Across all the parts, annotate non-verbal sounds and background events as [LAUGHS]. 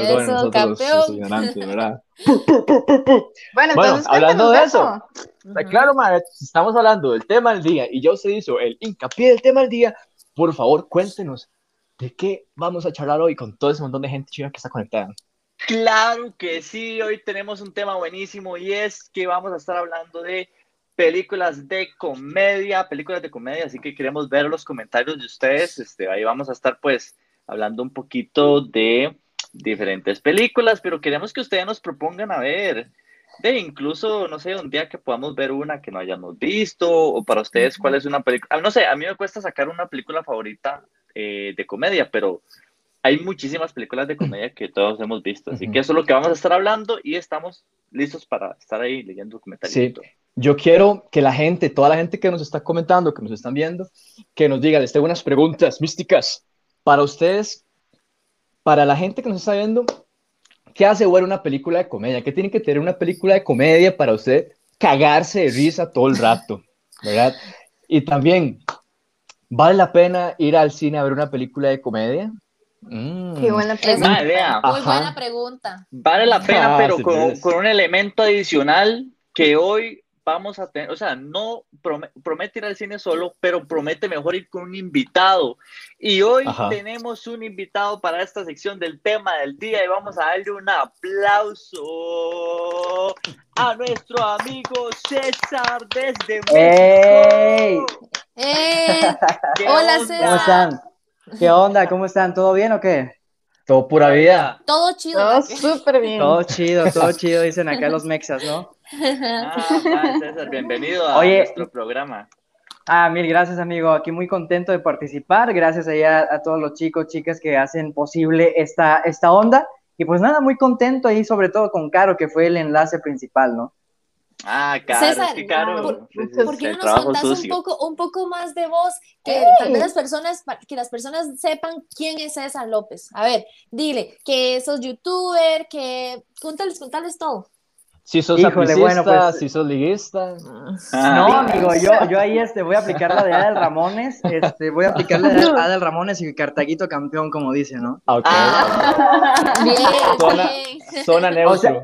Perdón, Eso, nosotros campeón. ¿verdad? [LAUGHS] Bueno, Bueno, entonces hablando de eso, Ujú. Claro, madre, estamos hablando del tema del día y ya usted hizo el hincapié del tema del día. Por favor, cuéntenos de qué vamos a charlar hoy con todo ese montón de gente china que está conectada. Claro que sí, hoy tenemos un tema buenísimo y es que vamos a estar hablando de películas de comedia, películas de comedia, así que queremos ver los comentarios de ustedes. Este, ahí vamos a estar pues hablando un poquito de diferentes películas, pero queremos que ustedes nos propongan a ver, de incluso, no sé, un día que podamos ver una que no hayamos visto, o para ustedes, ¿cuál es una película? No sé, a mí me cuesta sacar una película favorita eh, de comedia, pero hay muchísimas películas de comedia que todos hemos visto, así Ujú. que eso es lo que vamos a estar hablando y estamos listos para estar ahí leyendo comentarios. Sí. Yo quiero que la gente, toda la gente que nos está comentando, que nos están viendo, que nos diga, les tengo unas preguntas místicas para ustedes, para la gente que nos está viendo, ¿qué hace ver una película de comedia? ¿Qué tiene que tener una película de comedia para usted cagarse de risa todo el rato? ¿Verdad? Y también, ¿vale la pena ir al cine a ver una película de comedia? Mm. Qué buena pregunta. Buena idea. Muy Ajá. buena pregunta. Vale la pena, Ah, pero con, pues. con un elemento adicional que hoy vamos a tener, o sea, no prome- promete ir al cine solo, pero promete mejor ir con un invitado. Y hoy Ajá. tenemos un invitado para esta sección del tema del día y vamos a darle un aplauso a nuestro amigo César desde. México. ¡Eh! ¿Qué Hola, onda? César. ¿Cómo están? ¿Qué onda? ¿Cómo están? ¿Todo bien o qué? Todo pura vida. Todo chido. Todo bien. Todo chido, todo [LAUGHS] chido, dicen acá los mexas, ¿no? Ah, va, [LAUGHS] César, bienvenido a Oye. nuestro programa. Ah, mil gracias, amigo. Aquí muy contento de participar. Gracias allá a todos los chicos, chicas que hacen posible esta, esta onda. Y pues nada, muy contento ahí, sobre todo con Caro, que fue el enlace principal, ¿no? Ah, caro, César, es que caro. ¿por- ¿Por qué no nos contás un poco, un poco más de vos? Que tal vez las personas, que las personas sepan quién es César López. A ver, dile que sos youtuber, que contales, contales todo. Si sos Híjole, bueno, pues- si sos liguista. Ah, No, amigo, yo, yo ahí este, voy a aplicar la de Adel Ramones. Este, voy a aplicar la de [LAUGHS] Adel Ramones y Cartaguito campeón, como dice, ¿no? Ah, ok. Bien, Zona- bien. Zona neutro. O sea,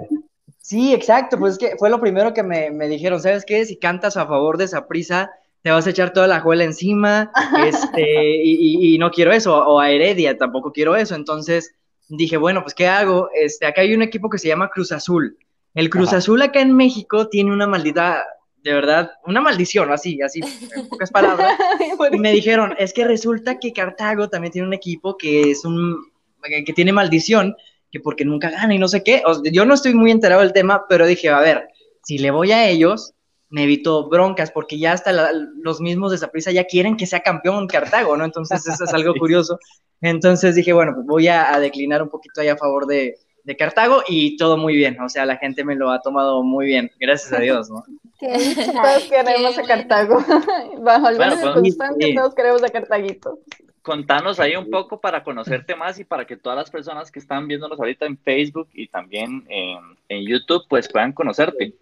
Sí, exacto, pues es que fue lo primero que me, me dijeron, ¿sabes qué? Si cantas a favor de Saprisa, te vas a echar toda la juela encima, este, y, y- y no quiero eso, o a Heredia, tampoco quiero eso, entonces dije, bueno, pues ¿qué hago? Este, acá hay un equipo que se llama Cruz Azul. El Cruz Ajá. Azul acá en México tiene una maldita, de verdad, una maldición, así, así, en pocas palabras. [LAUGHS] Y me dijeron, es que resulta que Cartago también tiene un equipo que es un, que tiene maldición, que porque nunca gana y no sé qué. O sea, yo no estoy muy enterado del tema, pero dije, a ver, si le voy a ellos, me evito broncas, porque ya hasta la- los mismos de Saprissa ya quieren que sea campeón Cartago, ¿no? Entonces eso es algo [LAUGHS] curioso. Entonces dije, bueno, pues voy a, a declinar un poquito ahí a favor de, de Cartago y todo muy bien. O sea, la gente me lo ha tomado muy bien, gracias a Dios, ¿no? [LAUGHS] Todos queremos a Cartago. [LAUGHS] Bajo algunas Bueno, pues, circunstancias, sí. todos queremos a Cartaguito. Contanos ahí un poco para conocerte más y para que todas las personas que están viéndonos ahorita en Facebook y también en, en YouTube pues puedan conocerte.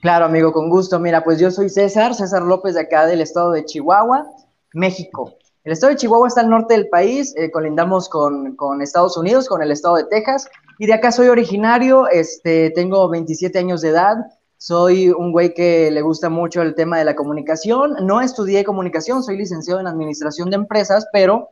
Claro, amigo, con gusto. Mira, pues yo soy César, César López de acá del estado de Chihuahua, México. El estado de Chihuahua está al norte del país, eh, colindamos con, con Estados Unidos, con el estado de Texas, y de acá soy originario, este, tengo 27 años de edad, soy un güey que le gusta mucho el tema de la comunicación, no estudié comunicación, soy licenciado en administración de empresas, pero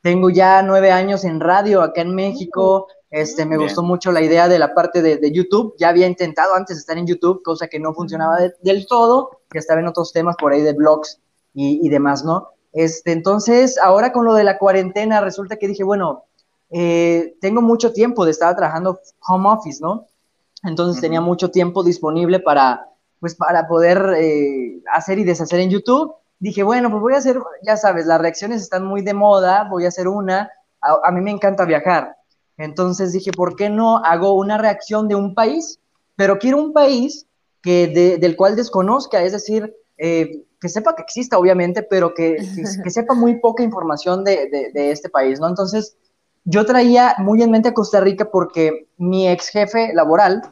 tengo ya nueve años en radio acá en México, este, me Bien. gustó mucho la idea de la parte de, de YouTube. Ya había intentado antes estar en YouTube, cosa que no funcionaba de- del todo, que estaba en otros temas por ahí de blogs y, y demás, ¿no? Este, entonces, ahora con lo de la cuarentena, resulta que dije, bueno, eh, tengo mucho tiempo de estar trabajando home office, ¿no? Entonces Ujú. tenía mucho tiempo disponible para, pues, para poder eh, hacer y deshacer en YouTube. Dije, bueno, pues voy a hacer, ya sabes, las reacciones están muy de moda, voy a hacer una. A, a mí me encanta viajar. Entonces dije, ¿por qué no hago una reacción de un país? Pero quiero un país que de- del cual desconozca, es decir, eh, que sepa que exista, obviamente, pero que, que- que [LAUGHS] sepa muy poca información de, de- de este país, ¿no? Entonces, yo traía muy en mente a Costa Rica porque mi ex jefe laboral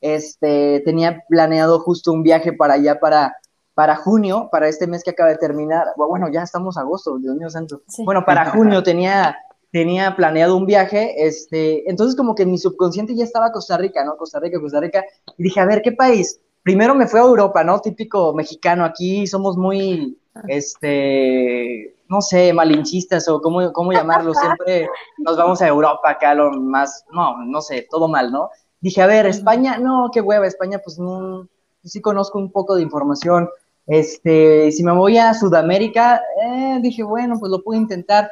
este, tenía planeado justo un viaje para allá, para, para junio, para este mes que acaba de terminar. Bueno, ya estamos agosto, Dios mío santo. Sí. Bueno, para [LAUGHS] junio tenía tenía planeado un viaje, este, entonces como que en mi subconsciente ya estaba Costa Rica, ¿no? Costa Rica, Costa Rica, y dije, a ver, ¿qué país? Primero me fue a Europa, ¿no? Típico mexicano, aquí somos muy, este, no sé, malinchistas o cómo, cómo llamarlo, [LAUGHS] siempre nos vamos a Europa acá, lo más, no, no sé, todo mal, ¿no? Dije, a ver, España, no, qué hueva, España, pues no, sí conozco un poco de información. Este, si me voy a Sudamérica, eh, dije, bueno, pues lo puedo intentar.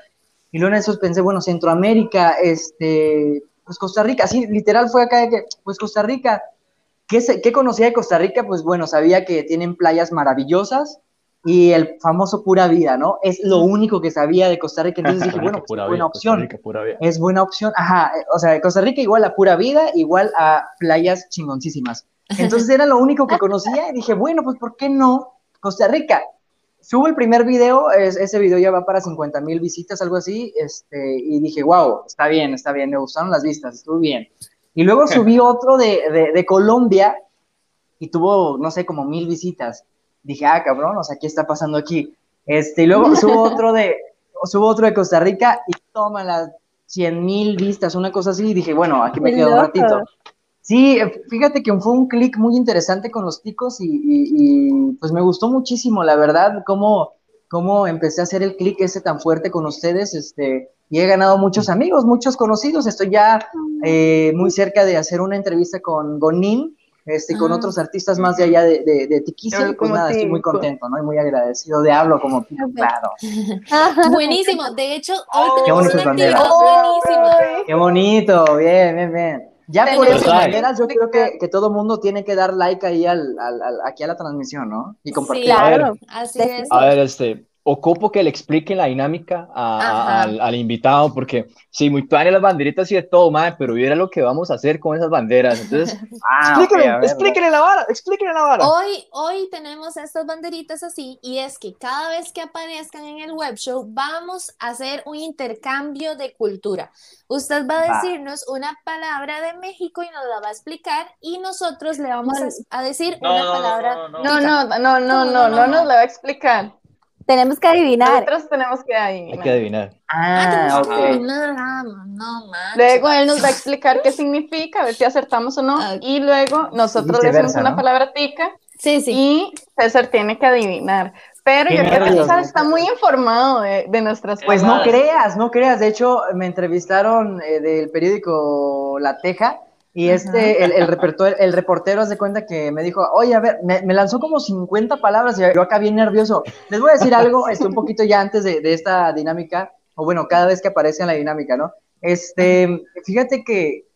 Y luego en eso pensé, bueno, Centroamérica, este, pues Costa Rica, sí, literal fue acá de que, pues Costa Rica, ¿qué, se- qué conocía de Costa Rica? Pues bueno, sabía que tienen playas maravillosas y el famoso pura vida, ¿no? Es lo único que sabía de Costa Rica, entonces dije, [LAUGHS] bueno, pues, buena opción. Es buena opción, ajá, eh, o sea, Costa Rica igual a pura vida, igual a playas chingoncísimas. Entonces era lo único que conocía y dije, bueno, pues ¿por qué no Costa Rica? Subo el primer video, es- ese video ya va para 50 mil visitas, algo así, este, y dije, wow, está bien, está bien, me gustaron las vistas, estuvo bien. Y luego [LAUGHS] subí otro de, de, de Colombia y tuvo, no sé, como mil visitas. Dije, ah, cabrón, o sea, ¿qué está pasando aquí? Este, y luego subo [LAUGHS] otro de, subo otro de Costa Rica y toma las 100 mil vistas, una cosa así, y dije, bueno, aquí me quedo un ratito. Sí, fíjate que fue un clic muy interesante con los ticos y, y- y, pues me gustó muchísimo, la verdad, cómo, cómo empecé a hacer el clic ese tan fuerte con ustedes, este, y he ganado muchos amigos, muchos conocidos, estoy ya eh, muy cerca de hacer una entrevista con Gonin, este, con Ah. otros artistas más de allá de, de, de Tiquicia, pues nada, estoy muy contento, ¿no? Y muy agradecido de hablo como tico, Ok. claro. [LAUGHS] Buenísimo. De hecho, hoy Qué tenemos una actividad banderas. buenísima. Qué bonito, bien, bien, bien. Ya por esas maneras, yo creo que, que todo mundo tiene que dar like ahí al, al- al- aquí a la transmisión, ¿no? Y compartir. Sí, Claro. Así es. A ver, este, ocupo que le expliquen la dinámica a- al, al invitado, porque sí, muy planes las banderitas y de todo, madre, pero viera lo que vamos a hacer con esas banderas. Entonces, [LAUGHS] Ah, explíquenle, la vara, explíquenle la vara. Hoy, hoy tenemos estas banderitas así y es que cada vez que aparezcan en el web show vamos a hacer un intercambio de cultura. Usted va a Va. decirnos una palabra de México y nos la va a explicar y nosotros le vamos a, a decir No, una no, no, palabra. no, no, No, tica. no, no, no, ¿Cómo no, no, no, no? nos la va a explicar. Tenemos que adivinar. Nosotros tenemos que Hay adivinar. que adivinar. Ah, Ah, adivinar. Ah, no, manches. Luego él nos va a explicar qué significa, a ver si acertamos o no. Ok. Y luego nosotros le decimos una ¿no? palabra tica Sí, sí. y César tiene que adivinar. Pero yo creo que César está muy informado de, de nuestras Pues no creas, no creas. De hecho, me entrevistaron eh, del periódico La Teja y este, el, el, repertor- el reportero, hace cuenta que me dijo, oye, a ver, me, me lanzó como 50 palabras y yo acá bien nervioso. Les voy a decir algo, este, un poquito ya antes de, de esta dinámica, o bueno, cada vez que aparece en la dinámica, ¿no? Este, fíjate que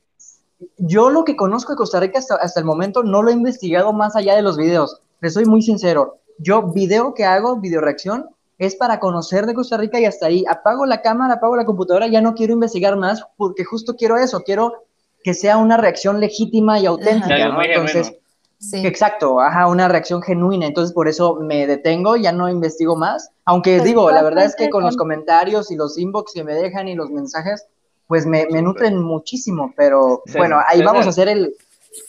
yo lo que conozco de Costa Rica hasta, hasta el momento no lo he investigado más allá de los videos. Les soy muy sincero. Yo, video que hago, video reacción, es para conocer de Costa Rica y hasta ahí. Apago la cámara, apago la computadora, ya no quiero investigar más porque justo quiero eso, quiero que sea una reacción legítima y auténtica, Algo ¿no? muy Entonces, sí. exacto, ajá, una reacción genuina. Entonces, por eso me detengo, ya no investigo más. Aunque Pues digo, la verdad es que con los comentarios y los inbox que me dejan y los mensajes, pues me, me nutren muchísimo. Pero Sí, bueno, ahí César. vamos a hacer el.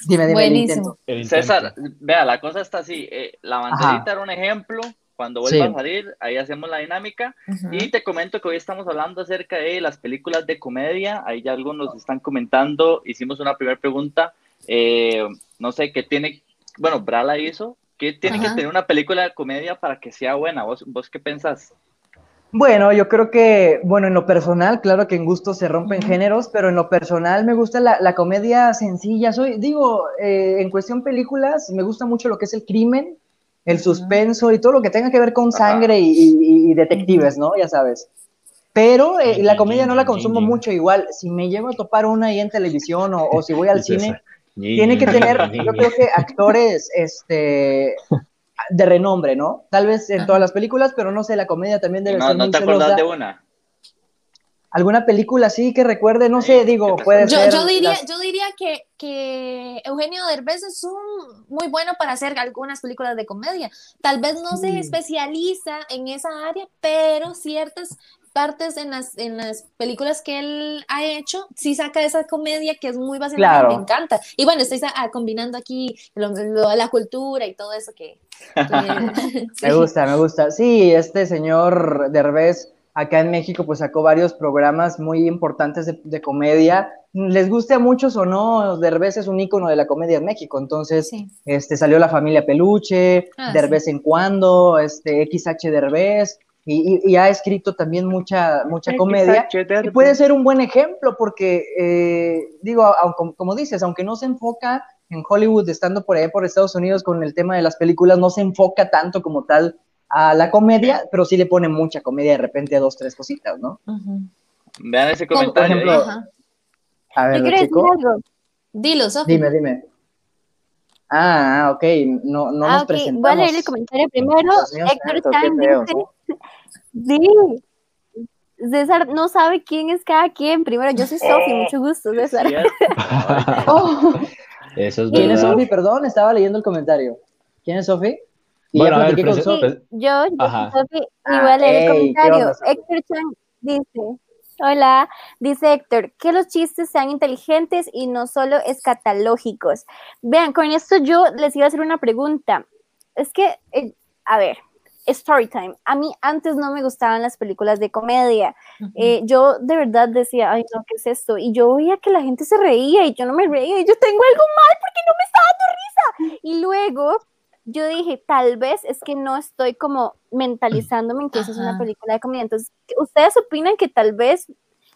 Dime, dime, el Buenísimo. intento. El intento. César, vea, la cosa está así. eh, la banderita Ajá. era un ejemplo. Cuando vuelva Sí. a salir, ahí hacemos la dinámica. Ujú. Y te comento que hoy estamos hablando acerca de las películas de comedia. Ahí ya algunos están comentando. Hicimos una primera pregunta. Eh, no sé qué tiene. Bueno, Bra la hizo. ¿Qué tiene Ajá. que tener una película de comedia para que sea buena? ¿Vos, vos qué pensás? Bueno, yo creo que, bueno, en lo personal, claro que en gusto se rompen géneros, pero en lo personal me gusta la, la comedia sencilla. Soy, digo, eh, en cuestión películas, me gusta mucho lo que es el crimen, el suspenso y todo lo que tenga que ver con sangre y, y- y detectives, ¿no? Ya sabes. Pero eh, la comedia no la consumo mucho igual. Si me llevo a topar una ahí en televisión o, o si voy al [LAUGHS] cine, tiene que tener, yo creo que actores, este, de renombre, ¿no? Tal vez en todas las películas, pero no sé, la comedia también debe No, ser no muy te acordás de una. ¿Alguna película así que recuerde? No sé, digo, puede Yo, ser. yo diría, las- yo diría que, que Eugenio Derbez es un muy bueno para hacer algunas películas de comedia. Tal vez no se Sí. especializa en esa área, pero ciertas partes en las, en las películas que él ha hecho, sí saca esa comedia que es muy vacilante, Claro. me encanta. Y bueno, estoy ah, combinando aquí lo- lo- la cultura y todo eso que... que- sí. [LAUGHS] Me gusta, me gusta. Sí, este señor Derbez, acá en México pues sacó varios programas muy importantes de, de comedia. Les guste a muchos o no, Derbez es un ícono de la comedia en México, entonces Sí. este, salió La Familia Peluche, Ah, de vez en cuando, este, XH Derbez, y, y- y ha escrito también mucha, mucha comedia. Y puede ser un buen ejemplo porque, eh, digo, como, como dices, aunque no se enfoca en Hollywood, estando por allá por Estados Unidos con el tema de las películas, no se enfoca tanto como tal a la comedia, pero sí le pone mucha comedia de repente a dos, tres cositas, ¿no? Vean ese comentario. ejemplo, ahí. Ajá. A ver, Yo quiero decir chico, algo. Dilo, Sofi. dime, dime. Ah, ok, no, no Ah, nos presentamos. Voy a leer el comentario primero. Héctor qué Chan dice, sí, César no sabe quién es cada quien. Primero, yo soy Sofi, mucho gusto, César. [LAUGHS] [LAUGHS] Oh, Eso es ¿Quién es. Sofi? Perdón, estaba leyendo el comentario. ¿Quién es Sofi? Y Bueno, ya a ver, con pues- Yo, Ajá. y Ah, leer el ey, ¿qué comentario. Héctor Chan dice, hola, dice Héctor, que los chistes sean inteligentes y no solo escatológicos. Vean, con esto yo les iba a hacer una pregunta. Es que, eh, a ver, story time. A mí antes no me gustaban las películas de comedia. Eh, yo de verdad decía, ay, no, ¿qué es esto? Y yo veía que la gente se reía y yo no me reía y yo tengo algo mal porque no me está dando risa. Y luego yo dije, tal vez es que no estoy como mentalizándome en que eso es una película de comedia. Entonces, ¿ustedes opinan que tal vez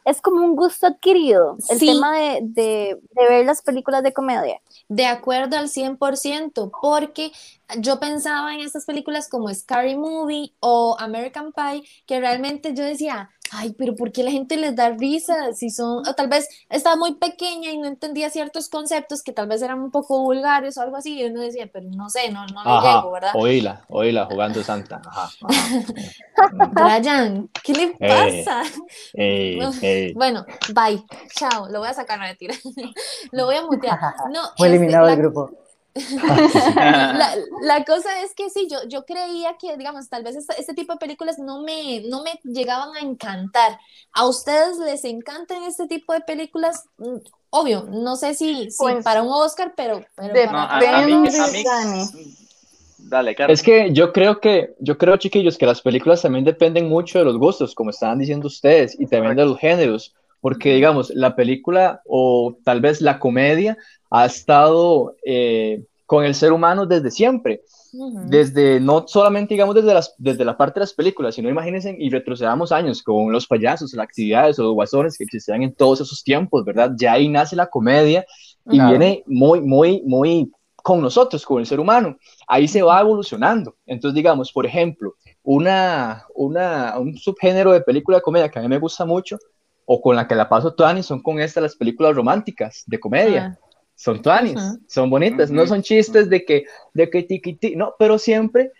es como un gusto adquirido el Sí. tema de, de- de ver las películas de comedia? De acuerdo al 100%, porque yo pensaba en estas películas como Scary Movie o American Pie, que realmente yo decía, ay, pero ¿por qué la gente les da risa? Si son, o tal vez estaba muy pequeña y no entendía ciertos conceptos que tal vez eran un poco vulgares o algo así, y uno decía, pero no sé, no, no Ajá, llego, ¿verdad? oíla, oíla, jugando Santa. Ajá, [LAUGHS] Brian, ¿qué le Eh. pasa? Ey, No. ey. Bueno, bye, chao, lo voy a sacar, no mentira, [LAUGHS] lo voy a mutear. [LAUGHS] No, Fue este, eliminado la- del grupo. La, la cosa es que sí, yo, yo creía que, digamos, tal vez este, este tipo de películas no me, no me llegaban a encantar. ¿A ustedes les encantan este tipo de películas? Mm, Obvio, no sé si, si Pues, para un Oscar, pero, pero de- para a, a mí, a Depende, mí-. Dale. Es que yo creo que, yo creo, chiquillos, que las películas también dependen mucho de los gustos, como estaban diciendo ustedes, y también de los géneros, porque digamos, la película o tal vez la comedia ha estado eh, con el ser humano desde siempre, desde, no solamente digamos desde, las, desde la parte de las películas, sino imagínense y retrocedamos años con los payasos, las actividades o los guasones que existían en todos esos tiempos, ¿verdad? Ya ahí nace la comedia y viene muy, muy, muy con nosotros, con el ser humano. Ahí se va evolucionando. Entonces, digamos, por ejemplo, una, una, un subgénero de película de comedia que a mí me gusta mucho, o con la que la paso Tuani, son con estas las películas románticas de comedia. Son tuanis, Ujú. son bonitas, no Ujú. son chistes de que, de que tiqui, ti, no, pero siempre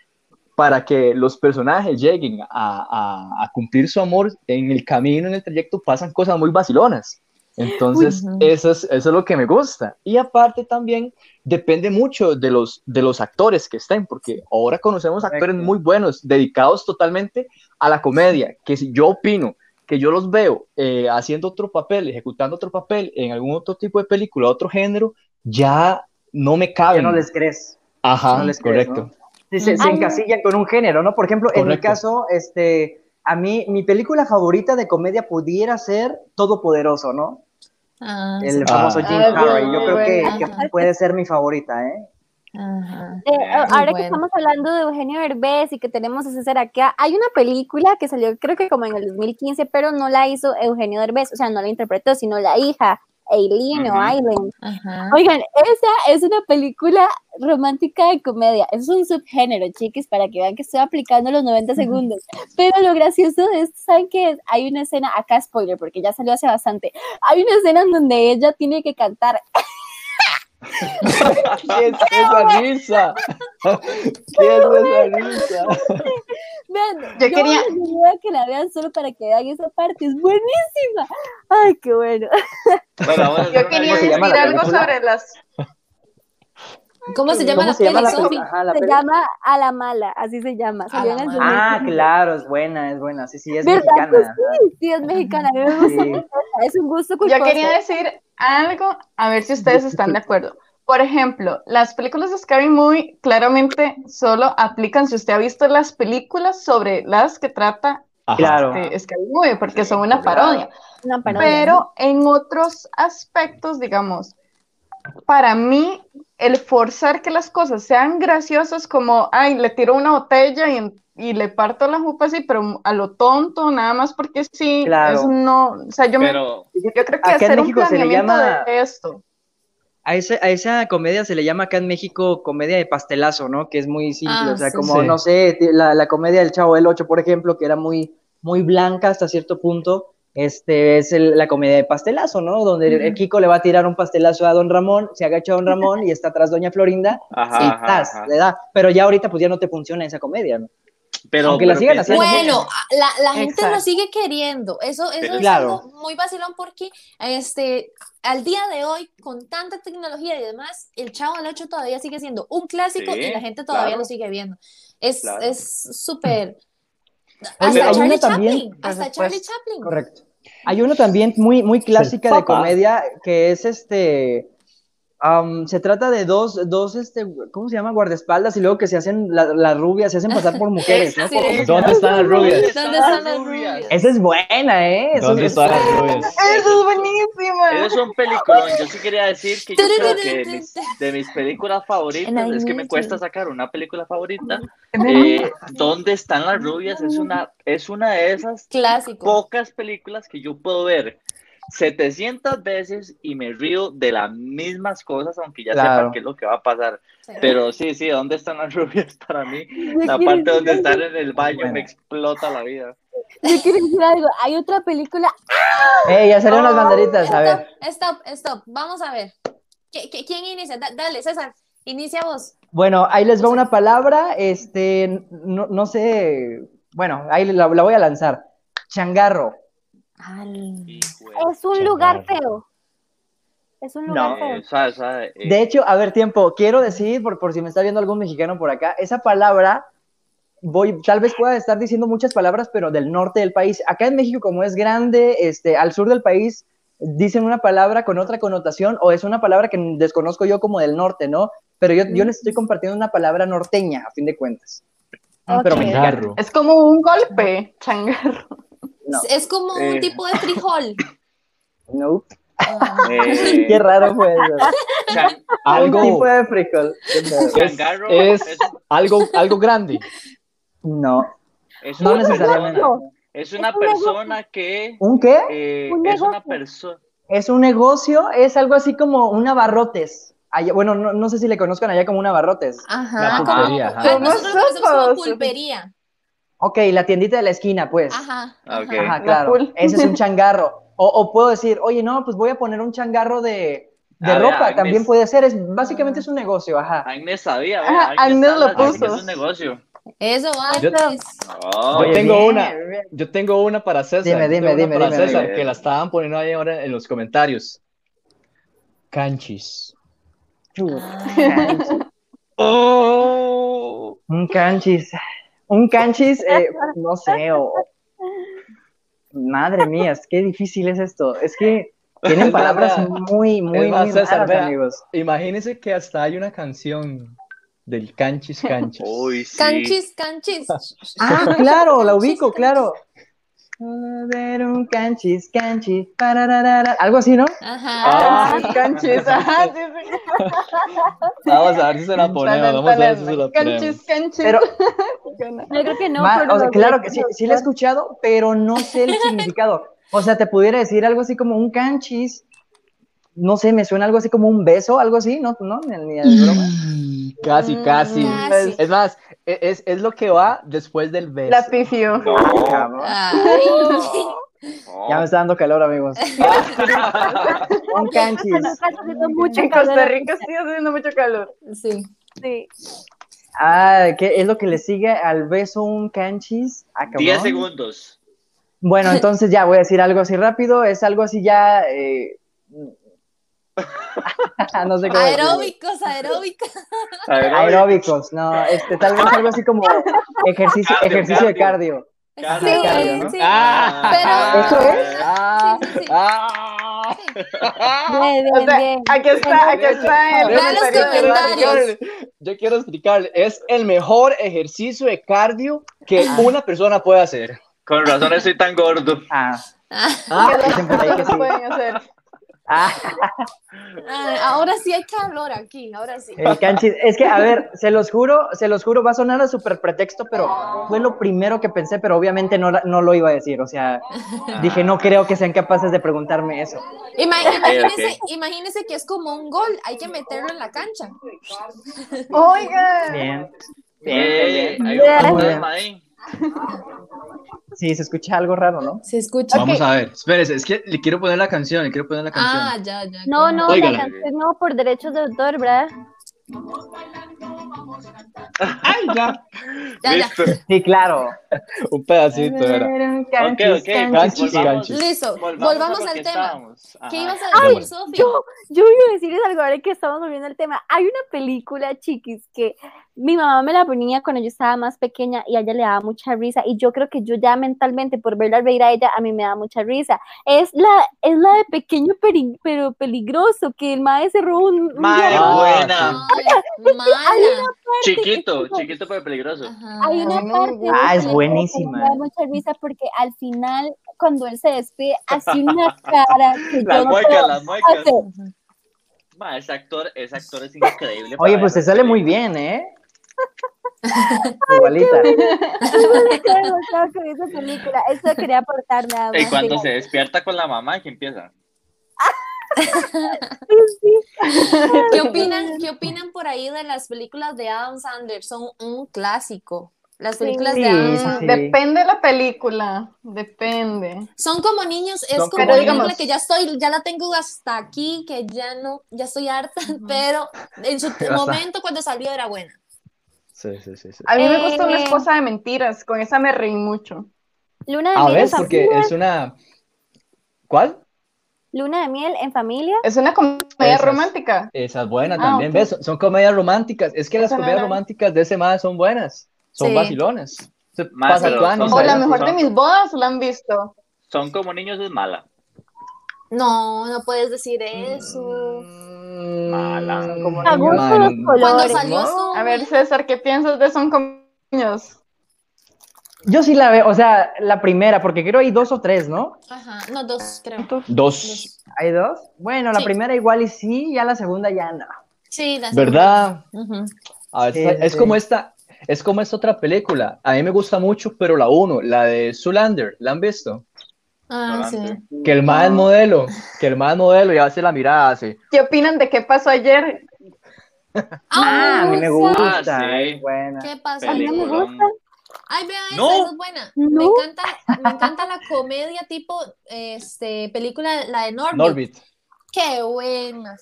para que los personajes lleguen a, a- a cumplir su amor en el camino, en el trayecto, pasan cosas muy vacilonas. Entonces, Ujú. eso, es, eso es lo que me gusta. Y aparte también depende mucho de los, de los actores que estén, porque ahora conocemos Correcto. actores muy buenos, dedicados totalmente a la comedia, que yo opino que yo los veo eh, haciendo otro papel, ejecutando otro papel en algún otro tipo de película, otro género, ya no me Ya caben. no les crees. Ajá, no les crees, correcto. Se, se encasillan con un género, ¿no? Por ejemplo, en mi caso, este, a mí, mi película favorita de comedia pudiera ser Todopoderoso, ¿no? Ah, El famoso Ah. Jim Ah, Carrey. Yo creo que puede ser mi favorita, ¿eh? Ajá. Eh, ahora que bueno. estamos hablando de Eugenio Derbez y que tenemos a César acá, hay una película que salió creo que como en el 2015, pero no la hizo Eugenio Derbez, o sea, no la interpretó, sino la hija, Eileen o. Aileen. Oigan, esa es una película romántica de comedia, es un subgénero, chiquis, para que vean que estoy aplicando los 90 segundos. Pero lo gracioso de esto, ¿saben qué es? Hay una escena, acá spoiler, porque ya salió hace bastante, hay una escena en donde ella tiene que cantar [LAUGHS] ¿Qué [LAUGHS] es esa risa? ¿Qué es esa risa? Vean, Yo quería- que la vean solo para que vean esa parte, es buenísima. Ay, qué bueno. Yo quería ¿Cómo se decir llama algo sobre las. ¿Cómo se llama ¿Cómo la se llama peli, la? Ajá, la Se peli- llama A la Mala, así se llama. Salió A la en el Mala. Ah, 2015. claro, es buena, es buena. Sí, sí, es ¿Verdad que mexicana. sí? Sí, es mexicana. Sí. Es un gusto culposo. Yo quería decir algo, a ver si ustedes [LAUGHS] están de acuerdo. Por ejemplo, las películas de Scary Movie claramente solo aplican si usted ha visto las películas sobre las que trata Ajá. Claro. Scary Movie, porque son una Claro. parodia. Una parodia, Pero en otros aspectos, digamos, para mí, el forzar que las cosas sean graciosas, como, ay, le tiro una botella y, y le parto la jupa así, pero a lo tonto, nada más porque sí, Claro. eso no, o sea, yo, me- yo creo que hacer un México se le planeamiento llama- de esto. A, ese- a esa comedia se le llama acá en México comedia de pastelazo, ¿no? Que es muy simple, Ah, o sea, sí, como, sí. no sé, la, la comedia del Chavo del Ocho, por ejemplo, que era muy, muy blanca hasta cierto punto, este es el- la comedia de pastelazo, ¿no? Donde el- el Kiko le va a tirar un pastelazo a Don Ramón, se agacha Don [LAUGHS] Ramón y está atrás Doña Florinda, ajá, y tas, ajá. le da. Pero ya ahorita pues ya no te funciona esa comedia, ¿no? Pero, Aunque la sigan haciendo. Bueno, a- la, la gente lo sigue queriendo. Eso, eso Pero- es Claro. algo muy vacilón porque este, al día de hoy, con tanta tecnología y demás, el Chavo del 8 todavía sigue siendo un clásico Sí, y la gente todavía claro. lo sigue viendo. Es Claro. es Oye, Hasta hay Charlie también- Chaplin. Hasta supuesto. Charlie Chaplin. Correcto. Hay uno también muy, muy clásica de comedia que es este. Am, se trata de dos, dos, este, ¿cómo se llama? Guardaespaldas y luego que se hacen la- las rubias, se hacen pasar por mujeres, ¿no? [LAUGHS] Sí. ¿Dónde están las rubias? ¿Dónde están las rubias? Esa es buena, ¿eh? Eso ¿Dónde es- están las rubias? Eso es buenísima. Eso es un peliculón. Yo sí quería decir que yo creo que de mis, de mis películas favoritas es que me cuesta sacar una película favorita. Eh, ¿Dónde están las rubias? Es una, es una de esas Clásico. pocas películas que yo puedo ver 700 veces y me río de las mismas cosas, aunque ya Claro. sepa qué es lo que va a pasar. Sí. Pero sí, sí, ¿dónde están las [LAUGHS] rubias para mí? La parte donde están en el baño Bueno. me explota la vida. Yo quiero decir algo. Hay otra película. ¡Ey, ya salieron las banderitas! A ver. Stop, stop, stop. Vamos a ver. ¿Qui- qui- ¿Quién inicia? Da- dale, César. Inicia vos. Bueno, ahí les va una palabra, este, no, no sé, bueno, ahí la, la voy a lanzar. Changarro. Es un lugar feo. Es un lugar No. feo. eh, esa- esa, eh, De hecho, a ver, tiempo, quiero decir, por, por si me está viendo algún mexicano por acá, esa palabra, voy, tal vez pueda estar diciendo muchas palabras, pero del norte del país. Acá en México, como es grande, este, al sur del país, dicen una palabra con otra connotación, o es una palabra que desconozco yo como del norte, ¿no? Pero yo, yo les estoy compartiendo una palabra norteña, a fin de cuentas. Pero Ok. mexicana. Changarro. Es como un golpe, changarro. No. Es como un Eh. tipo de frijol. [LAUGHS] No. Ah. eh, Qué raro fue eso. [LAUGHS] chan- Un tipo Algo, de frijol. Es- changarro es- algo, algo grande. No. es No una necesariamente. persona, es una Es un negocio. persona que ¿Un qué? eh, Un es una persona Es un negocio, es algo así como un abarrotes. Allá- bueno, no, no sé si le conozcan allá como un abarrotes. Ajá. La como- pulpería, ajá. ah, nosotros lo conocemos como pulpería. Ok, la tiendita de la esquina, pues. Ajá. Ah, ok. ajá. Ajá, La claro. Ese es un [LAUGHS] changarro. O, o puedo decir, oye, no, pues voy a poner un changarro de, de Ah, ropa. Agnes. También puede ser. Es, básicamente es un negocio, ajá. Agnes sabía, Ajá, Agnes sabe lo puso. Es un negocio. Eso va. Yo-. Oh, Yo tengo bien, una. bien. Yo tengo una para César. Dime, dime, dime, para dime, César, dime. que la estaban poniendo ahí ahora en los comentarios. Canchis. Oh. Un canchis. [LAUGHS] Un canchis, eh, [LAUGHS] no sé, o... Madre mía, es qué difícil es esto. Es que tienen palabras muy, muy, más, muy César, raras, vea. amigos. Imagínense que hasta hay una canción del Canchis Canchis. Uy, sí. Canchis, canchis. Ah, claro, la Canchis, ubico, canchis. claro. Ver, un canchis, canchis, pararara, algo así, ¿no? Ajá. Ah. Canchis, ajá, [LAUGHS] sí, sí. Vamos a ver si se la ponemos. Vamos a ver si se la ponemos. Canchis, canchis. Pero, [LAUGHS] Yo creo que no. ma- pero o sea, claro que sí, sí la he escuchado, pero no sé el [LAUGHS] significado. O sea, te pudiera decir algo así como un canchis, no sé, me suena algo así como un beso, algo así, ¿no? ¿No? Ni, ni de broma. Mm, Casi, casi. Casi. Es más, es, es lo que va después del beso. La pifió. No, Cabrón. Ay. no. Ya me está dando calor, amigos. [LAUGHS] Un canchis. Cuando está haciendo mucho En. Costa Rica sí haciendo mucho calor. Sí. Sí. Ah, ¿qué es lo que le sigue al beso un canchis? Ah, cabrón. 10 segundos. Bueno, entonces ya voy a decir algo así rápido. Es algo así ya. eh, [LAUGHS] no sé cómo. decirlo. Aeróbicos, aeróbicos. Aeróbicos, no, este, tal vez algo así como ejercicio, Cardio, ejercicio de cardio. cardio. Sí, cardio, ¿no? sí. Ah, ¿Eso es? Ah, Sí, sí, sí. ah. Bien, bien, O sea, bien. aquí está, aquí está el Vean los comentarios. Yo quiero explicarle, es el mejor ejercicio de cardio que una persona puede hacer. Con razón estoy tan gordo. Ah, Ah, ¿Qué dicen por ahí que otras cosas sí. pueden hacer? Ah, Ah, ahora sí hay calor aquí, ahora sí. el canchis. Es que, a ver, se los juro, se los juro, va a sonar a súper pretexto, pero fue lo primero que pensé, pero obviamente no, no lo iba a decir. O sea, dije, no creo que sean capaces de preguntarme eso. Ima- imagínese, imagínese que es como un gol, hay que meterlo en la cancha. Oigan, Bien. Bien, bien, hay un. Sí, se escucha algo raro, ¿no? Se escucha. Vamos a ver, espérese, es que le quiero poner la canción, le quiero poner la canción. Ah, ya, ya. No, no, la canción no por derechos de autor, ¿verdad? Ay, ya. Ya, ya. Listo. Sí, claro. Un pedacito era. Ok, Canchis, ok, canchis, volvamos- canchis. Listo, volvamos al tema. ¿Qué ibas a Ay, decir, Sofía? Yo, yo iba a decirles algo ahora que estamos volviendo al tema. Hay una película, chiquis, que mi mamá me la ponía cuando yo estaba más pequeña y a ella le daba mucha risa. Y yo creo que yo ya mentalmente, por verla reír a ella, a mí me da mucha risa. Es la, es la de Pequeño Peri- pero Peligroso, que el maestro se robó un, un diario. Ah, buena. Ay, mala. Chiquito, chiquito pero peligroso. Ajá. Hay una no, parte ah, es buenísima. me da mucha risa porque al final, cuando él se despide, hace una cara que [LAUGHS] Las yo no muecas. hacer. Ma, ese actor, ese actor es [LAUGHS] increíble. Oye, pues se sale muy película. bien, ¿eh? Igualita. [LAUGHS] Eso quería aportar nada más. Y cuando se despierta con la mamá, que empieza. [LAUGHS] ¿Qué opinan, ¿Qué opinan por ahí de las películas de Adam Sandler? Son un clásico. Las películas Sí, de Adam sí. Depende de la película, depende. Son como niños, es Son como una digamos- película que ya estoy, ya la tengo hasta aquí, que ya no, ya estoy harta, pero en su [LAUGHS] momento cuando salió era buena. Sí, sí, sí. sí. A mí me gusta una Eh. esposa de mentiras, con esa me reí mucho. Luna de A miel ver, en porque familia. es una. ¿Cuál? Luna de miel en familia. Es una comedia Esas. romántica. Esa es buena Ah, también. ¿ves? Son, son comedias románticas. Es que las Esa comedias románticas de ese más son buenas. Son Sí. vacilones. Se Más, pasa pero tuanis son- O la mejor de mis bodas la han visto. Son como niños, es mala. No, no puedes decir eso. Mm, Mala. Como A gusto los Cuando colores. salió no. A ver, César, ¿qué piensas de Son como niños? Yo sí la veo, o sea, la primera, porque creo hay dos o tres, ¿no? Ajá, no, dos, creo. Dos. ¿Hay dos? Bueno, la Sí. primera igual y sí, ya la segunda ya no. Sí, la ¿Verdad? segunda. Ujú. A ver, Sí, es sí. como esta. Es como esta otra película. A mí me gusta mucho, pero la uno, la de Zoolander, ¿la han visto? Ah, sí. Que el más modelo, que el más modelo y hace la mirada así. ¿Qué opinan de qué pasó ayer? [LAUGHS] Ah, a mí me gusta. Ah, sí. es buena. ¿Qué pasa? A mí no me gusta. Ay, vea esa, No. esa es buena. Me encanta, me encanta la comedia tipo, este, película, la de Norbit. Norbit. Qué buena.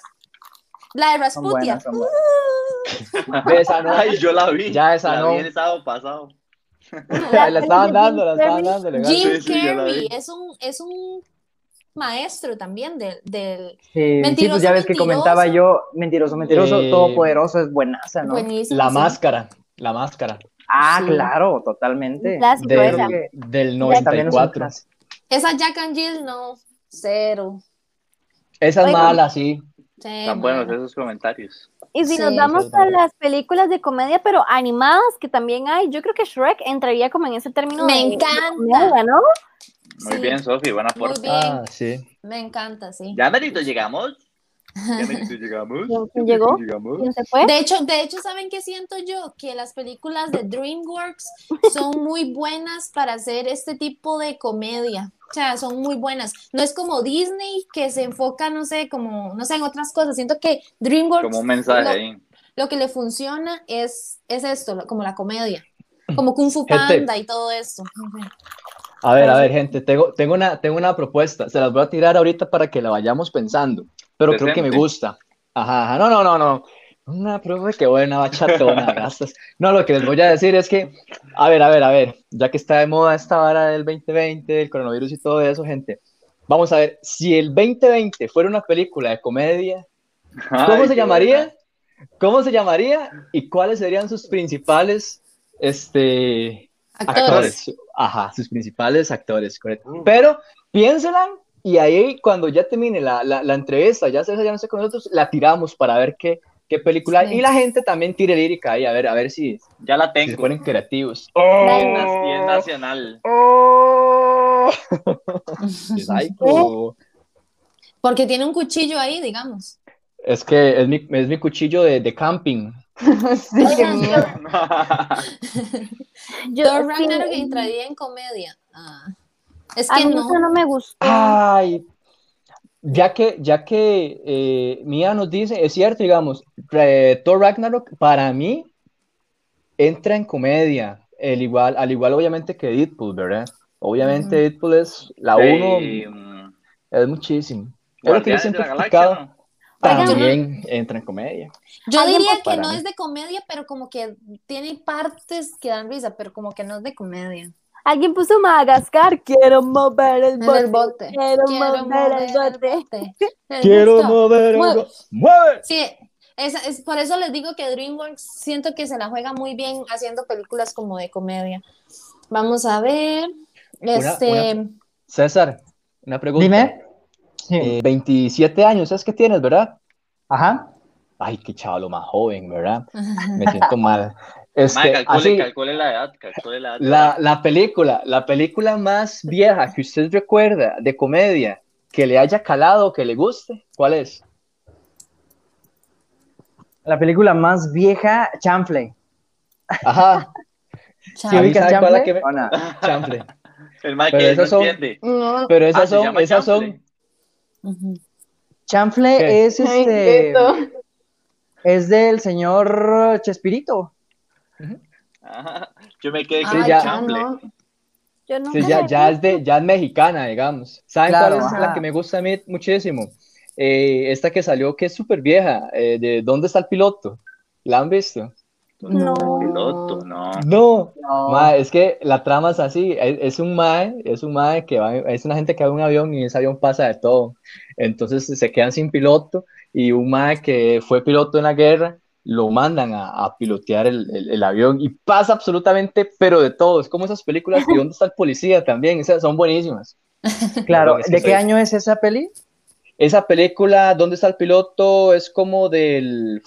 La de Rasputia. buenas, son buenas. Esa no. [LAUGHS] Ay, yo la vi. Ya esa la no. vi el sábado pasado. [LAUGHS] la estaban dando, la estaban dando. legal. Jim Sí, Carrey es un, es un maestro también del, del Sí, sí, Mentiroso, pues ya ves que comentaba yo, mentiroso, mentiroso, Eh, todopoderoso es buenaza, ¿no? buenísimo. La sí. máscara, la máscara. Ah, Sí. claro, totalmente. Clásico Del, esa. del También es un 94. clásico. Esa Jack and Jill, no, cero. Esa es Oigan. mala, sí. Sí, Tan buenos esos comentarios. Y si Sí. nos vamos a las películas de comedia, pero animadas, que también hay, yo creo que Shrek entraría como en ese término Me de- de encanta. comedia, ¿no? Muy Sí. bien, Sofi, buena bien, Ah, sí. me encanta, sí. Ya merito llegamos. Ya llegamos. ¿Quién- quién llegó? Llegamos. ¿Quién se fue? De hecho, de hecho, ¿saben qué siento yo? Que las películas de DreamWorks son [LAUGHS] muy buenas para hacer este tipo de comedia. O sea, son muy buenas. No es como Disney que se enfoca, no sé, como, no sé, en otras cosas. Siento que DreamWorks Como un mensaje lo, ahí. lo que le funciona es, es esto, lo- como la comedia. Como Kung Fu Gente. Panda y todo esto. A ver, a ver, gente, tengo, tengo, una, tengo una propuesta. Se las voy a tirar ahorita para que la vayamos pensando. Pero creo que me gusta. Ajá, ajá. No, no, no, no. Una prueba que buena bachatona. [LAUGHS] gastas. No, lo que les voy a decir es que, a ver, a ver, a ver, ya que está de moda esta vara del 2020, del coronavirus y todo eso, gente, vamos a ver, si el 2020 fuera una película de comedia, ¿cómo Ay, se llamaría? buena. ¿Cómo se llamaría? ¿Y cuáles serían sus principales, este, Actores. actores. Ajá, sus principales actores, correcto. Pero piénsenla y ahí cuando ya termine la, la, la entrevista, ya César ya no sé con nosotros, la tiramos para ver qué, qué película hay. Y la gente también tire lírica ahí, a ver, a ver si, Ya la si se tengo. ponen creativos. Y es nacional. Oh. [LAUGHS] Psycho. Porque tiene un cuchillo ahí, digamos. Es que es mi, es mi cuchillo de, de camping. [LAUGHS] Sí. Yo, [LAUGHS] Thor sí, Ragnarok entraría en comedia. Ah. Es a que mí no. eso no me gustó. Ay, ya que, ya que eh, Mía nos dice, es cierto, digamos, eh, Thor Ragnarok para mí entra en comedia, el igual, al igual obviamente que Deadpool, ¿verdad? Obviamente Deadpool es la uno, mm, es muchísimo. Es lo que yo siempre he explicado, también entra en comedia. Yo diría que no mí. es de comedia, pero como que tiene partes que dan risa, pero como que no es de comedia. Alguien puso Madagascar, quiero mover el bote. el bote. Quiero mover el bote. ¿Les Quiero mover el go- ¡Mueve! Sí, es, es- por eso les digo que DreamWorks siento que se la juega muy bien haciendo películas como de comedia. Vamos a ver. Este, una- César, una pregunta. Dime. Sí. Eh, 27 años es que tienes, ¿verdad? Ajá. Ay, qué chaval más joven, ¿verdad? [LAUGHS] Me siento mal. Este, calcule, así, calcule la edad, calcule la edad. la, la película, la película más vieja que usted recuerda de comedia que le haya calado, que le guste, ¿cuál es? La película más vieja, Chanfle. Ajá, chao. [LAUGHS] ¿Sí A mí, ubicas ¿sabe cuál es la Chanfle? que me- ¿O no? chanfle. El mae Pero que no esas son- entiende. Pero esas Ah, son, esas son, chanfle. Ujú. Chanfle ¿Qué? es este. Es del señor Chespirito. Ajá. Yo me quedé con ya. Ah, chanfle. no. Yo no sí, ya, ya es de, ya es mexicana, digamos. ¿Saben Claro, cuál es la ajá. que me gusta a mí muchísimo? Eh, esta que salió, que es súper vieja, eh, de ¿Dónde está el piloto? ¿La han visto? No. Piloto, no. No, No. Mae, es que la trama es así, es, es un mae, es un mae que va, es una gente que va en un avión y ese avión pasa de todo. Entonces se quedan sin piloto y un mae que fue piloto en la guerra lo mandan a, a pilotear el, el- el avión y pasa absolutamente, pero de todo. Es como esas películas de ¿Dónde está el policía? También, esas son buenísimas. [LAUGHS] Claro, ¿de soy- qué año es esa peli? Esa película, ¿Dónde está el piloto? Es como del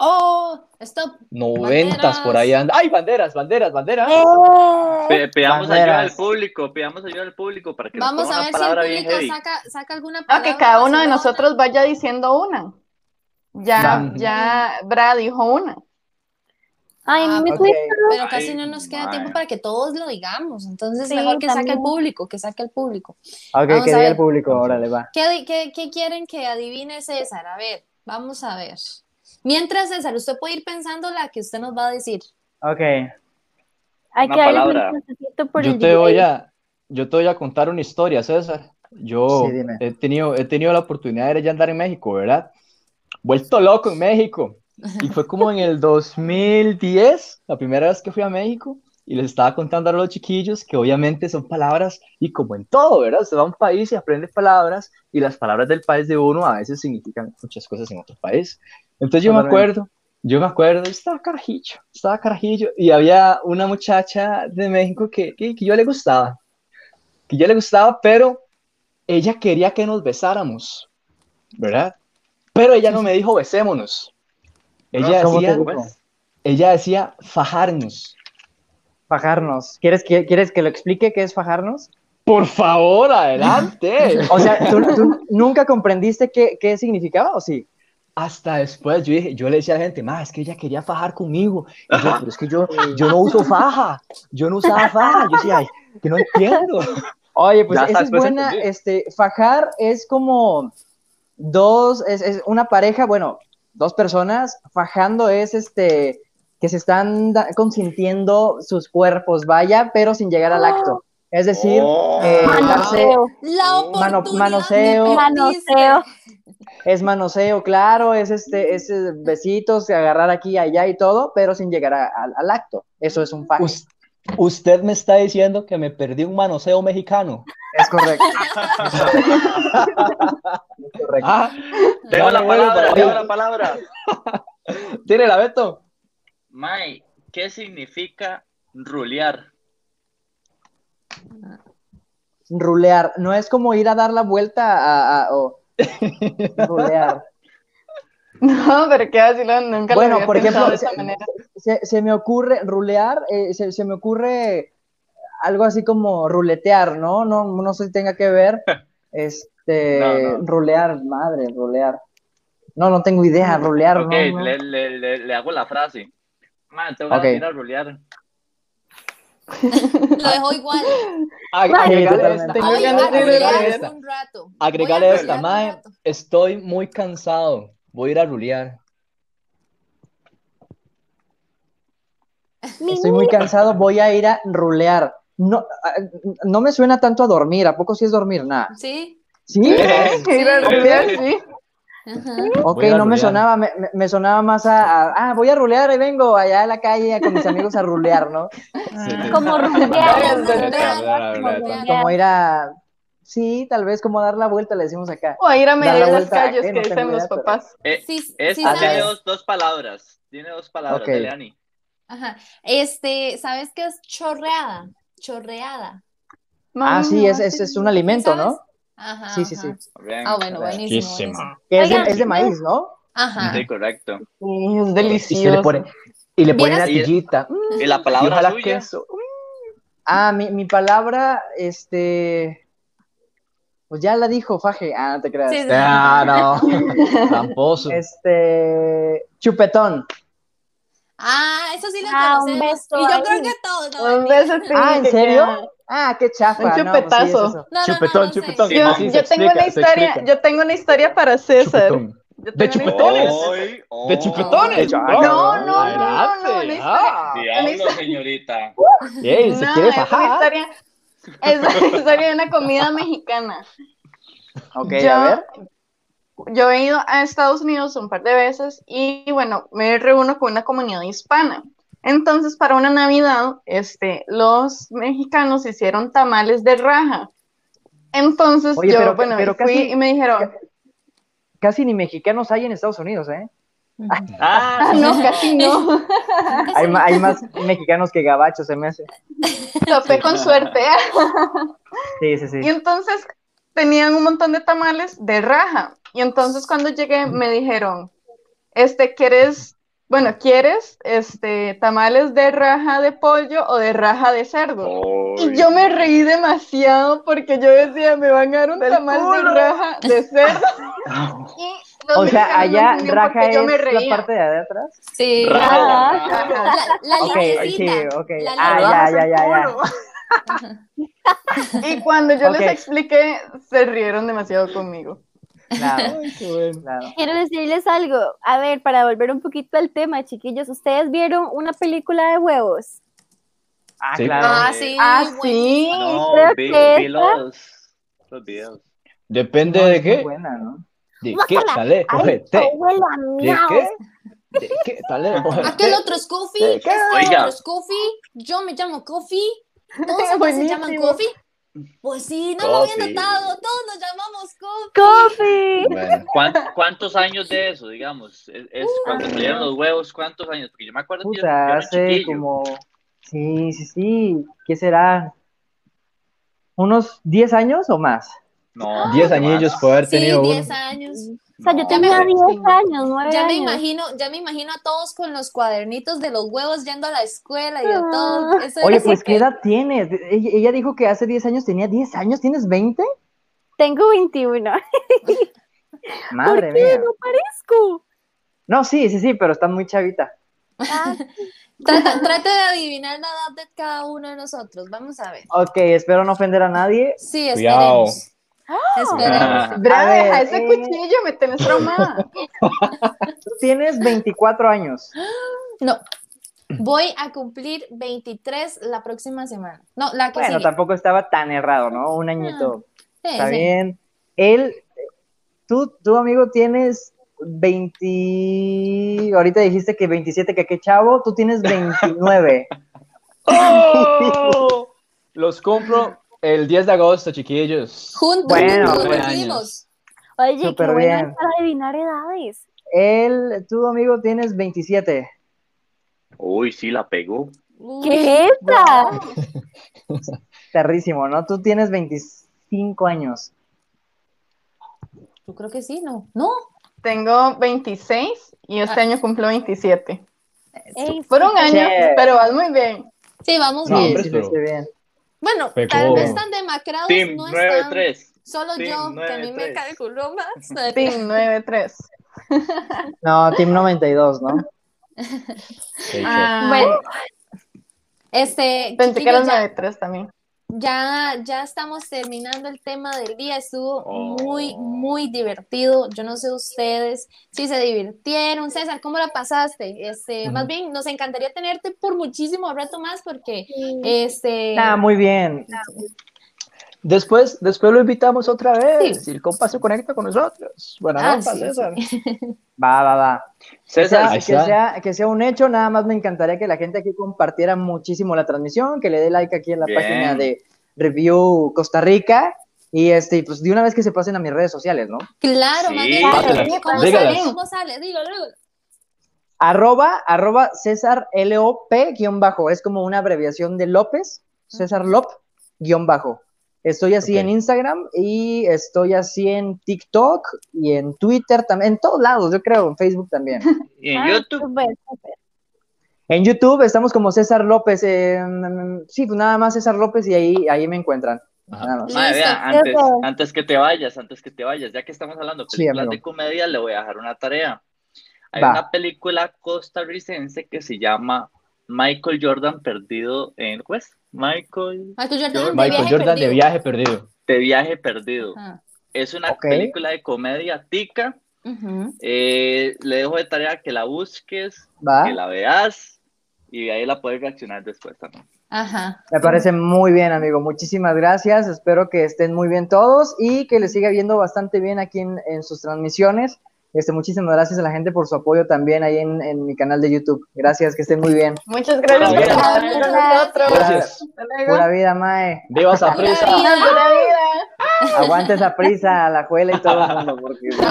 Oh, stop. noventas por ahí anda. ¡Ay, banderas, banderas, banderas! ¡Eh! Pe- pidamos Banderas. ayuda al público, pidamos ayuda al público para que nos Vamos ponga a una ver si el público saca, saca alguna Ah, palabra. que cada uno de nosotros vaya diciendo una. Ya, ya, Brad dijo una. Ay, a mí Ah, me ok. cuesta. Pero casi no nos queda tiempo para que todos lo digamos. Entonces, Sí, mejor que saque el público, que saque el público. Ok, Vamos que diga el público, órale, va. ¿Qué, qué- qué quieren que adivine César? A ver, vamos a ver. Mientras, César, usted puede ir pensando la que usted nos va a decir. Ok. Hay Una que palabra. un por Yo el te voy a, yo te voy a contar una historia, César. Yo Sí, he tenido, he tenido la oportunidad de ir a andar en México, ¿verdad? Vuelto loco en [LAUGHS] México. Y fue como en el 2010, la primera vez que fui a México, y les estaba contando a los chiquillos que obviamente son palabras, y como en todo, ¿verdad? Usted va a un país y aprende palabras, y las palabras del país de uno a veces significan muchas cosas en otro país. Entonces yo me acuerdo, yo me acuerdo, estaba carajillo, estaba carajillo, y había una muchacha de México que, que, que yo le gustaba, que yo le gustaba, pero ella quería que nos besáramos, ¿verdad? Pero ella no me dijo besémonos. Ella ¿Cómo te decía, ella decía fajarnos. Fajarnos. ¿Quieres que, ¿Quieres que lo explique qué es fajarnos? Por favor, adelante. [LAUGHS] O sea, ¿tú, tú nunca comprendiste qué, qué significaba o sí? Hasta después yo dije, yo le decía a la gente, ma, es que ella quería fajar conmigo. Y yo, pero es que yo, yo no uso faja, yo no usaba faja. Yo decía, ay, que no entiendo. Oye, pues Ya esa es buena. entendí. Este, fajar es como dos, es, es una pareja, bueno, dos personas. Fajando es este que se están da- consintiendo sus cuerpos, vaya, pero sin llegar al acto. Es decir, Oh. eh, darse, Manoseo. La Mano- oportunidad manoseo. Manoseo. es manoseo, claro, es este, es eh, besitos, agarrar aquí y allá y todo, pero sin llegar a- al- al acto. Eso es un faje. Us- usted me está diciendo que me perdí un manoseo mexicano. Es correcto. [LAUGHS] Es correcto. Ah, Tengo la palabra, tengo la palabra. [LAUGHS] tiene la Beto. Mae, ¿qué significa rulear? Rulear. No es como ir a dar la vuelta a, a- o [LAUGHS] rulear. [LAUGHS] No, pero qué vacilón, nunca lo Bueno, había por ejemplo, de esa se, manera. se- se me ocurre rulear, eh, se, se me ocurre algo así como ruletear, ¿no? No, no sé si tenga que ver. [LAUGHS] Este, No, no. rulear, madre, rulear. No, no tengo idea, rulear, Ok, no, no. Le, le, le, le hago la frase. Man, tengo ganas Ok. de ir a rolear. [LAUGHS] Lo dejó igual. Ag- agregale esta, rulear agregale esta, un rato. agregale esta, rulear mae. Estoy muy cansado. Voy a ir a rulear. Estoy muy cansado, voy a ir a rulear. No, ah, no me suena tanto a dormir, ¿a poco sí es dormir? Nada. Sí. ¿Sí? Ir a rolear, sí. Ajá. Ok, no me rulear. sonaba, me, sonaba más a, a- ah, voy a rulear y vengo allá a la calle con mis amigos a rulear, ¿no? Como Rulear, rulear. rulear, rulear, rulear. Como ir a, sí, tal vez como dar la vuelta, le decimos acá. O a ir a la medir las calles que No dicen los idea, pero- papás. Eh, Sí, es, sí tiene sabes. dos, dos palabras. Tiene dos palabras. Ok. Dale, Ani. Ajá. Este, ¿sabes qué es chorreada? Chorreada. Ah, sí, es, es, es un alimento, ¿Sabes? ¿no? Ajá. Sí, sí, sí. ajá. Ah, bueno, buenísimo. Es de, Oigan. es de maíz, ¿no? Ajá. Sí, correcto. Sí, es Y se le delicioso. pone, y le ponen Vieras- natillita. Y la Y palabra ojalá suya. queso. Ah, mi, mi palabra, este, pues ya la dijo Faje. Ah, no te creas. Sí, sí. Ah, no. Tramposo. Este, chupetón. Ah, eso sí lo Ah, un beso Y yo ahí. creo que todos. ¿no? Un beso sí, Ah, ¿en serio? Ah, qué chafa. Un no, pues sí, es chupetazo. No, no, no, Chupetón, no chupetón. Yo, tengo explica, una historia, yo tengo una historia para César. Chupetón. ¿De chupetones? De chupetones. Ah, No, no, no, Adelante. no. Ah, No, quiere es una fajar. historia, es una historia [LAUGHS] de una comida mexicana. Ok, yo, a ver. yo he ido a Estados Unidos un par de veces y bueno, me reúno con una comunidad hispana. Entonces, para una Navidad, este, los mexicanos hicieron tamales de raja. Entonces, Oye, yo, pero- bueno, pero fui casi- y me dijeron, Casi ni mexicanos hay en Estados Unidos, ¿eh? Ah, Ah, no, casi no, [LAUGHS] Hay, hay más mexicanos que gabachos, se me hace. topé con suerte. Sí, sí, sí. Y entonces tenían un montón de tamales de raja. Y entonces cuando llegué me dijeron, este, ¿quieres, bueno, ¿quieres este, tamales de raja de pollo o de raja de cerdo? Y yo me reí demasiado porque yo decía, me van a dar un Del tamal culo. de raja de cerdo. [LAUGHS] Y O sea, no allá raja es la parte de atrás. Sí. Raja. La, la Ok, linecita, sí, ok. la Ah, ya, ya, ya, ya. Y cuando yo les expliqué, se rieron demasiado conmigo. [LAUGHS] Claro. Quiero decirles algo. A ver, para volver un poquito al tema, chiquillos, ¿ustedes vieron una película de huevos? Ah, Sí. claro. Ah, sí. Ah, sí. No, vi, los, los videos. Depende No, de qué. buena, ¿no? ¿De qué huele a ¿De qué? ¿De qué sale? Aquel otro es Kofi, ¿De este otro es Kofi, yo me llamo Kofi, todos [LAUGHS] acá se llaman. Kofi. Pues sí, no lo había notado, todos nos llamamos Kofi. Coffee. Bueno, ¿Cuán- ¿Cuántos años de eso, digamos? Es, es cuando salieron los huevos, ¿cuántos años? Porque yo me acuerdo que yo, yo Puta, hace chiquillo. como. Sí, sí, sí. ¿Qué será? ¿Unos 10 años o más? No, 10 no años más. puede haber Sí, tenido uno. 10 años. O sea, yo No, tenía me- 10 años, 9 Ya me años. imagino, ya me imagino a todos con los cuadernitos de los huevos yendo a la escuela y de Ah. todo. Eso Oye, pues, ¿qué edad tienes? Ella, ella dijo que hace 10 años tenía 10 años. ¿Tienes 20? Tengo 21. [LAUGHS] Madre ¿Por qué? mía. No parezco. No, sí, sí, sí, pero está muy chavita. Ah, [LAUGHS] Trata, trate de adivinar la edad de cada uno de nosotros. Vamos a ver. Ok, espero no ofender a nadie. Sí, Cuidado. Esperemos. Esperemos. Ah, Bra, ver, deja ese eh. cuchillo, me tenés traumada. Tú [LAUGHS] tienes 24 años. No. Voy a cumplir 23 la próxima semana. No, la que Bueno, sigue. tampoco estaba tan errado, ¿no? Un añito. Sí, Está sí. bien. Él, tú, tú, amigo, tienes 20. Ahorita dijiste que 27, que qué chavo. Tú tienes 29. [LAUGHS] ¡Oh! [LAUGHS] Los compro el 10 de agosto, chiquillos. Juntos, Bueno, juntos. Oye, Súper qué bueno bien. es para adivinar edades. Él, tú, amigo, tienes 27. Uy, sí, la pegó. ¿Qué es esa? [LAUGHS] Terrísimo, ¿no? Tú tienes 25 años. Yo creo que sí, ¿no? No. Tengo 26 y este Ah. año cumplo 27. Ey, Por un año, Che. pero vas muy bien. Sí, vamos No, bien. hombre, sí, pero- bien. Bueno, Pegó. tal vez tan demacrados Team no están. 9-3. Solo Team yo, que a mí me 9-3. calculó más. Team 9-3. No, Team 92, [LAUGHS] ¿no? Ah, Bueno, Este, pensé que ya, 9-3 también. Ya, ya estamos terminando el tema del día. Estuvo Oh. muy, muy divertido. Yo no sé ustedes si se divirtieron. César, ¿cómo la pasaste? Este, más bien, nos encantaría tenerte por muchísimo rato más porque, este, Ah, muy bien. Después, después lo invitamos otra vez. Sí. Y el compa se conecta con nosotros. Buena Ah, sí, César. [LAUGHS] Va, va, va. Que César, que, sea, que sea un hecho, nada más me encantaría que la gente aquí compartiera muchísimo la transmisión, que le dé like aquí en la Bien. página de Review Costa Rica y este, pues de una vez que se pasen a mis redes sociales, ¿no? claro, Dígalas, ¿cómo sale? ¿Cómo sale? Dígalo, dígalo. Arroba, arroba César L-O-P guion bajo, es como una abreviación de López, César Lop guion bajo. Estoy así en Instagram y estoy así en TikTok y en Twitter también, en todos lados, yo creo, en Facebook también. [LAUGHS] y en ah, YouTube. En YouTube estamos como César López, eh, sí, pues nada más César López y ahí, ahí me encuentran. Ajá. Nada más. Madre, Listo. vea, antes, antes que te vayas, antes que te vayas, ya que estamos hablando de Sí, películas amigo. de comedia, le voy a dejar una tarea. Hay Va. una película costarricense que se llama Michael Jordan perdido en, pues, Michael Michael Jordan, Yo- de Michael viaje Jordan de perdido. viaje perdido. de viaje perdido. Ajá. Es una película de comedia tica. Eh, le dejo de tarea que la busques, Va. que la veas y de ahí la puedes reaccionar después también. Ajá. Me parece muy bien, amigo. Muchísimas gracias. Espero que estén muy bien todos y que les siga viendo bastante bien aquí en, en sus transmisiones. Este, muchísimas gracias a la gente por su apoyo también ahí en, mi canal de YouTube. Gracias, que estén muy bien. Muchas gracias por estar nosotros. Gracias. Pura vida, Mae. Viva esa prisa. Pura vida. Aguante esa prisa, la juela y todo el mundo. Porque, [LAUGHS] no.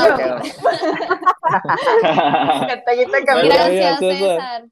Gracias, [LAUGHS] César.